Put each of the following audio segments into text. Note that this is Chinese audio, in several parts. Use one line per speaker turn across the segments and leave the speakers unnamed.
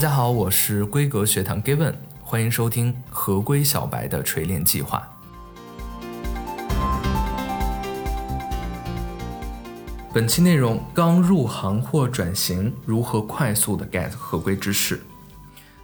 大家好，我是规格学堂 Given，欢迎收听合规小白的锤炼计划。本期内容：刚入行或转型，如何快速的 get 合规知识？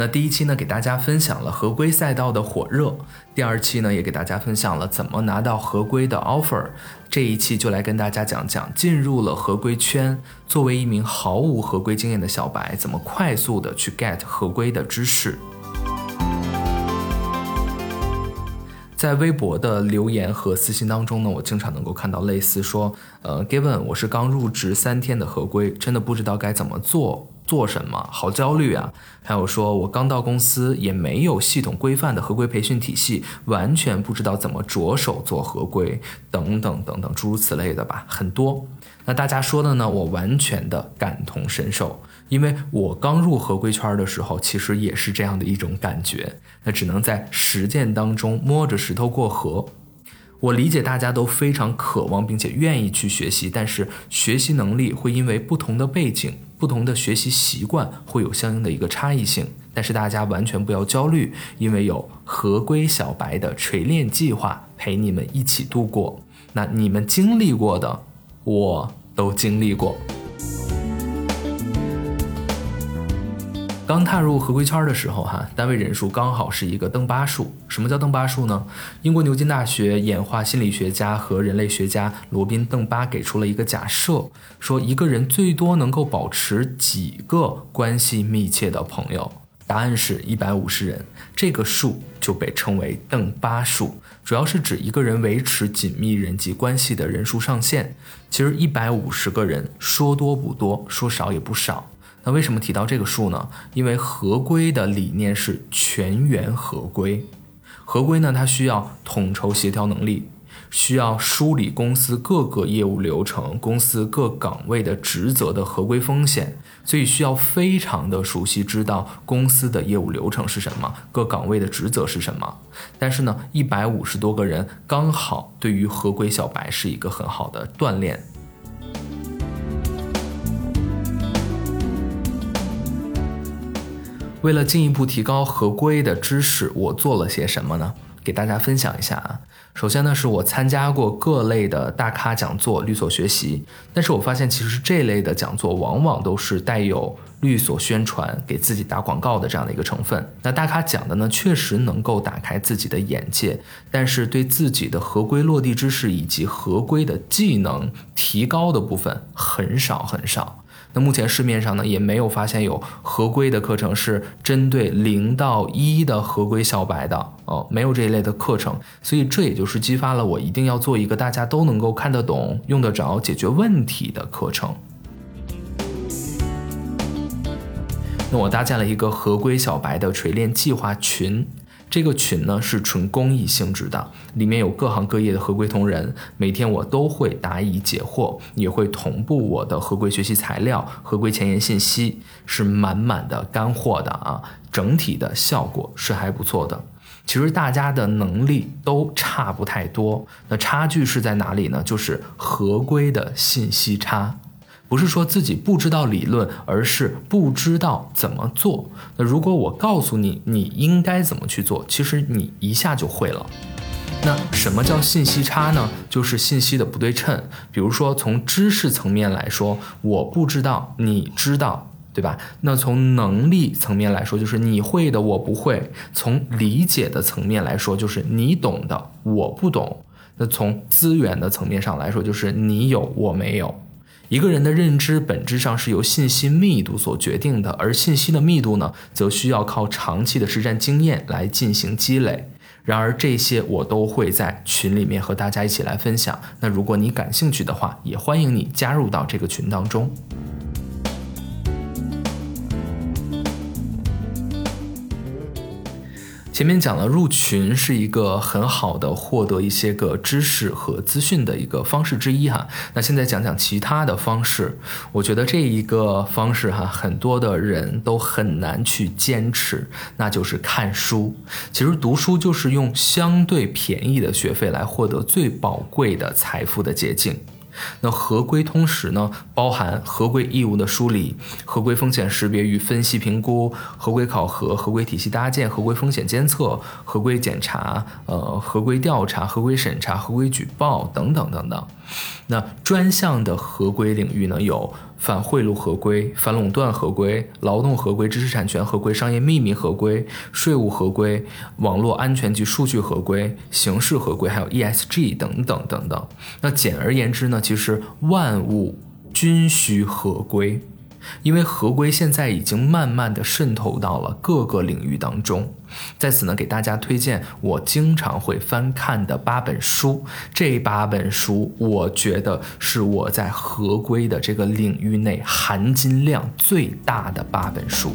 那第一期呢，给大家分享了合规赛道的火热；第二期呢，也给大家分享了怎么拿到合规的 offer。这一期就来跟大家讲讲，进入了合规圈，作为一名毫无合规经验的小白，怎么快速的去 get 合规的知识。在微博的留言和私信当中呢，我经常能够看到类似说，呃，Given，我是刚入职三天的合规，真的不知道该怎么做。做什么？好焦虑啊！还有说，我刚到公司，也没有系统规范的合规培训体系，完全不知道怎么着手做合规，等等等等，诸如此类的吧，很多。那大家说的呢？我完全的感同身受，因为我刚入合规圈的时候，其实也是这样的一种感觉。那只能在实践当中摸着石头过河。我理解大家都非常渴望并且愿意去学习，但是学习能力会因为不同的背景、不同的学习习惯会有相应的一个差异性。但是大家完全不要焦虑，因为有合规小白的锤炼计划陪你们一起度过。那你们经历过的，我都经历过。刚踏入合规圈的时候，哈，单位人数刚好是一个登巴数。什么叫登巴数呢？英国牛津大学演化心理学家和人类学家罗宾·邓巴给出了一个假设，说一个人最多能够保持几个关系密切的朋友？答案是一百五十人。这个数就被称为邓巴数，主要是指一个人维持紧密人际关系的人数上限。其实一百五十个人说多不多，说少也不少。那为什么提到这个数呢？因为合规的理念是全员合规，合规呢，它需要统筹协调能力，需要梳理公司各个业务流程、公司各岗位的职责的合规风险，所以需要非常的熟悉，知道公司的业务流程是什么，各岗位的职责是什么。但是呢，一百五十多个人刚好对于合规小白是一个很好的锻炼。为了进一步提高合规的知识，我做了些什么呢？给大家分享一下啊。首先呢，是我参加过各类的大咖讲座、律所学习。但是我发现，其实这类的讲座往往都是带有律所宣传、给自己打广告的这样的一个成分。那大咖讲的呢，确实能够打开自己的眼界，但是对自己的合规落地知识以及合规的技能提高的部分很少很少。目前市面上呢，也没有发现有合规的课程是针对零到一的合规小白的哦，没有这一类的课程，所以这也就是激发了我一定要做一个大家都能够看得懂、用得着、解决问题的课程。那我搭建了一个合规小白的锤炼计划群。这个群呢是纯公益性质的，里面有各行各业的合规同仁，每天我都会答疑解惑，也会同步我的合规学习材料、合规前沿信息，是满满的干货的啊！整体的效果是还不错的。其实大家的能力都差不太多，那差距是在哪里呢？就是合规的信息差。不是说自己不知道理论，而是不知道怎么做。那如果我告诉你你应该怎么去做，其实你一下就会了。那什么叫信息差呢？就是信息的不对称。比如说从知识层面来说，我不知道，你知道，对吧？那从能力层面来说，就是你会的，我不会；从理解的层面来说，就是你懂的，我不懂。那从资源的层面上来说，就是你有，我没有。一个人的认知本质上是由信息密度所决定的，而信息的密度呢，则需要靠长期的实战经验来进行积累。然而，这些我都会在群里面和大家一起来分享。那如果你感兴趣的话，也欢迎你加入到这个群当中。前面讲了，入群是一个很好的获得一些个知识和资讯的一个方式之一哈。那现在讲讲其他的方式，我觉得这一个方式哈，很多的人都很难去坚持，那就是看书。其实读书就是用相对便宜的学费来获得最宝贵的财富的捷径。那合规通识呢，包含合规义务的梳理、合规风险识别与分析评估、合规考核、合规体系搭建、合规风险监测、合规检查、呃合规调查、合规审查、合规举报等等等等。那专项的合规领域呢，有反贿赂合规、反垄断合规、劳动合规、知识产权合规、商业秘密合规、税务合规、网络安全及数据合规、刑事合规，还有 ESG 等等等等。那简而言之呢，其实万物均需合规。因为合规现在已经慢慢的渗透到了各个领域当中，在此呢，给大家推荐我经常会翻看的八本书。这八本书，我觉得是我在合规的这个领域内含金量最大的八本书。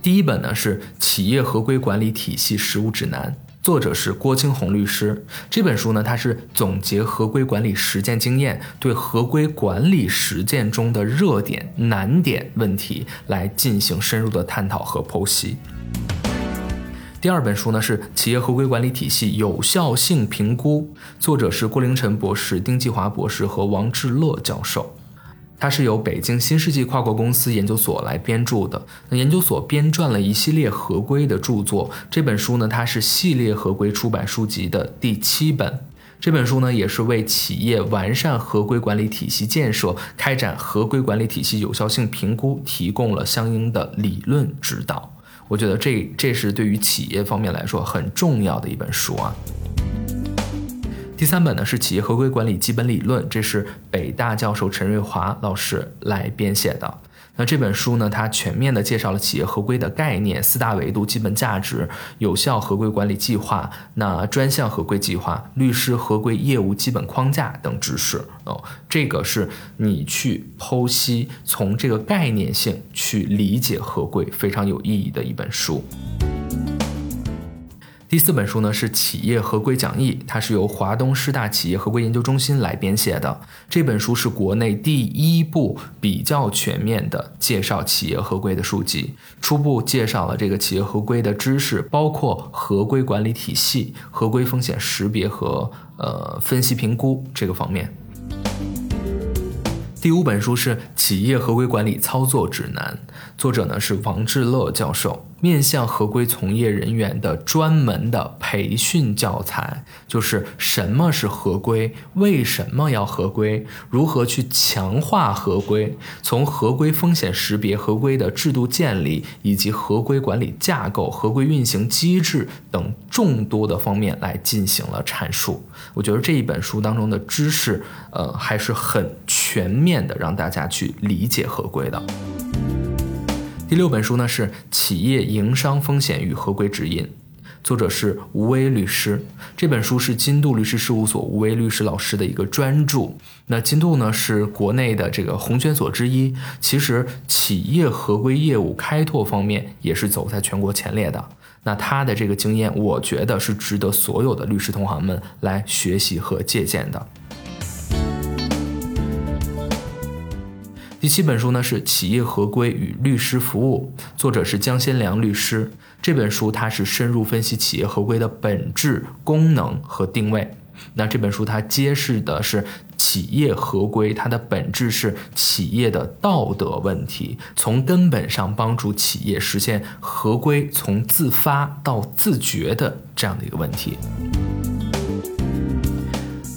第一本呢是《企业合规管理体系实务指南》。作者是郭青红律师。这本书呢，它是总结合规管理实践经验，对合规管理实践中的热点、难点问题来进行深入的探讨和剖析。第二本书呢是《企业合规管理体系有效性评估》，作者是郭凌晨博士、丁继华博士和王志乐教授。它是由北京新世纪跨国公司研究所来编著的。那研究所编撰了一系列合规的著作。这本书呢，它是系列合规出版书籍的第七本。这本书呢，也是为企业完善合规管理体系建设、开展合规管理体系有效性评估提供了相应的理论指导。我觉得这这是对于企业方面来说很重要的一本书啊。第三本呢是企业合规管理基本理论，这是北大教授陈瑞华老师来编写的。那这本书呢，它全面的介绍了企业合规的概念、四大维度、基本价值、有效合规管理计划、那专项合规计划、律师合规业务基本框架等知识。哦，这个是你去剖析，从这个概念性去理解合规非常有意义的一本书。第四本书呢是企业合规讲义，它是由华东师大企业合规研究中心来编写的。这本书是国内第一部比较全面的介绍企业合规的书籍，初步介绍了这个企业合规的知识，包括合规管理体系、合规风险识别和呃分析评估这个方面。第五本书是《企业合规管理操作指南》，作者呢是王志乐教授。面向合规从业人员的专门的培训教材，就是什么是合规，为什么要合规，如何去强化合规，从合规风险识别、合规的制度建立，以及合规管理架构、合规运行机制等众多的方面来进行了阐述。我觉得这一本书当中的知识，呃，还是很全面的，让大家去理解合规的。第六本书呢是《企业营商风险与合规指引》，作者是吴威律师。这本书是金度律师事务所吴威律师老师的一个专著。那金度呢是国内的这个红圈所之一，其实企业合规业务开拓方面也是走在全国前列的。那他的这个经验，我觉得是值得所有的律师同行们来学习和借鉴的。第七本书呢是《企业合规与律师服务》，作者是江先良律师。这本书它是深入分析企业合规的本质、功能和定位。那这本书它揭示的是企业合规它的本质是企业的道德问题，从根本上帮助企业实现合规从自发到自觉的这样的一个问题。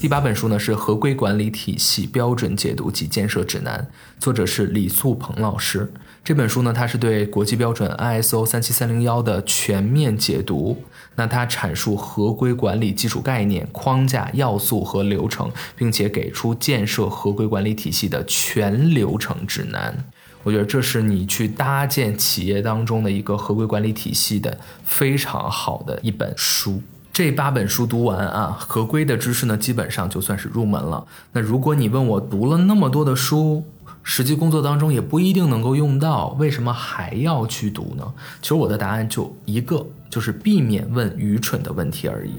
第八本书呢是《合规管理体系标准解读及建设指南》，作者是李素鹏老师。这本书呢，它是对国际标准 ISO 三七三零幺的全面解读。那它阐述合规管理基础概念、框架、要素和流程，并且给出建设合规管理体系的全流程指南。我觉得这是你去搭建企业当中的一个合规管理体系的非常好的一本书。这八本书读完啊，合规的知识呢，基本上就算是入门了。那如果你问我读了那么多的书，实际工作当中也不一定能够用到，为什么还要去读呢？其实我的答案就一个，就是避免问愚蠢的问题而已。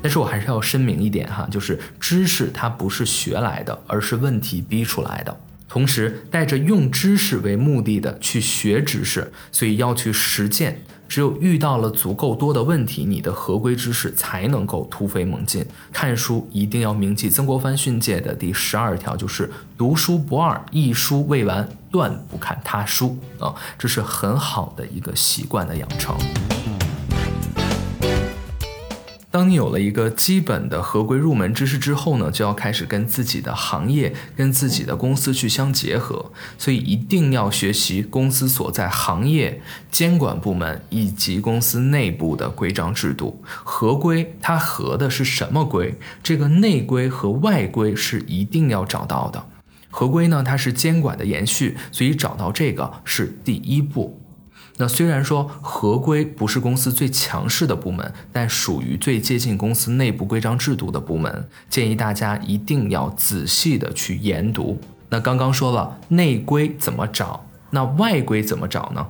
但是我还是要声明一点哈，就是知识它不是学来的，而是问题逼出来的。同时带着用知识为目的的去学知识，所以要去实践。只有遇到了足够多的问题，你的合规知识才能够突飞猛进。看书一定要铭记曾国藩训诫的第十二条，就是读书不二，一书未完，断不看他书啊，这是很好的一个习惯的养成。当你有了一个基本的合规入门知识之后呢，就要开始跟自己的行业、跟自己的公司去相结合，所以一定要学习公司所在行业监管部门以及公司内部的规章制度。合规它合的是什么规？这个内规和外规是一定要找到的。合规呢，它是监管的延续，所以找到这个是第一步。那虽然说合规不是公司最强势的部门，但属于最接近公司内部规章制度的部门，建议大家一定要仔细的去研读。那刚刚说了内规怎么找，那外规怎么找呢？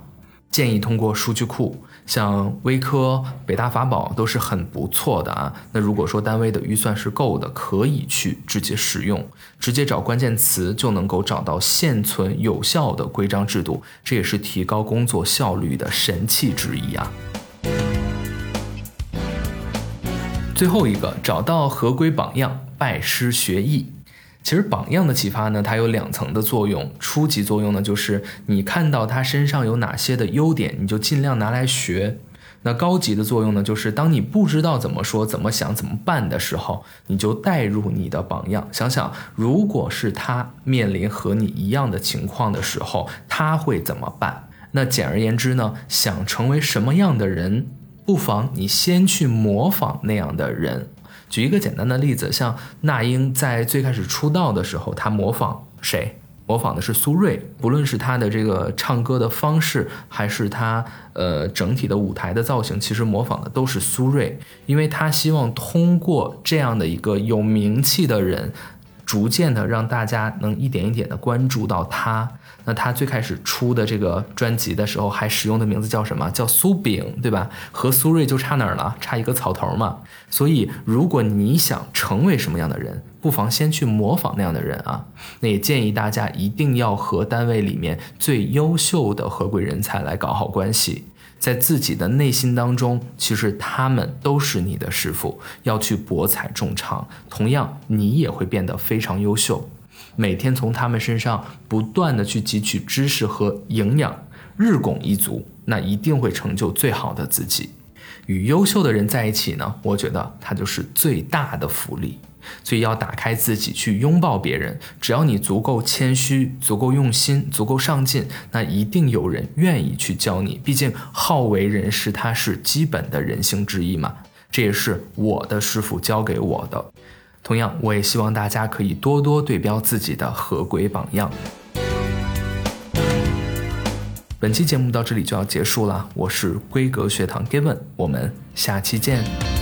建议通过数据库。像微科、北大法宝都是很不错的啊。那如果说单位的预算是够的，可以去直接使用，直接找关键词就能够找到现存有效的规章制度，这也是提高工作效率的神器之一啊。最后一个，找到合规榜样，拜师学艺。其实榜样的启发呢，它有两层的作用。初级作用呢，就是你看到他身上有哪些的优点，你就尽量拿来学。那高级的作用呢，就是当你不知道怎么说、怎么想、怎么办的时候，你就带入你的榜样，想想如果是他面临和你一样的情况的时候，他会怎么办？那简而言之呢，想成为什么样的人，不妨你先去模仿那样的人。举一个简单的例子，像那英在最开始出道的时候，她模仿谁？模仿的是苏芮。不论是她的这个唱歌的方式，还是她呃整体的舞台的造型，其实模仿的都是苏芮，因为她希望通过这样的一个有名气的人。逐渐的让大家能一点一点的关注到他。那他最开始出的这个专辑的时候，还使用的名字叫什么？叫苏饼，对吧？和苏芮就差哪儿了？差一个草头嘛。所以，如果你想成为什么样的人，不妨先去模仿那样的人啊。那也建议大家一定要和单位里面最优秀的合规人才来搞好关系。在自己的内心当中，其实他们都是你的师傅，要去博采众长。同样，你也会变得非常优秀。每天从他们身上不断的去汲取知识和营养，日拱一卒，那一定会成就最好的自己。与优秀的人在一起呢，我觉得他就是最大的福利。所以要打开自己去拥抱别人，只要你足够谦虚、足够用心、足够上进，那一定有人愿意去教你。毕竟好为人师，它是基本的人性之一嘛。这也是我的师傅教给我的。同样，我也希望大家可以多多对标自己的合规榜样。本期节目到这里就要结束了，我是规格学堂 Given，我们下期见。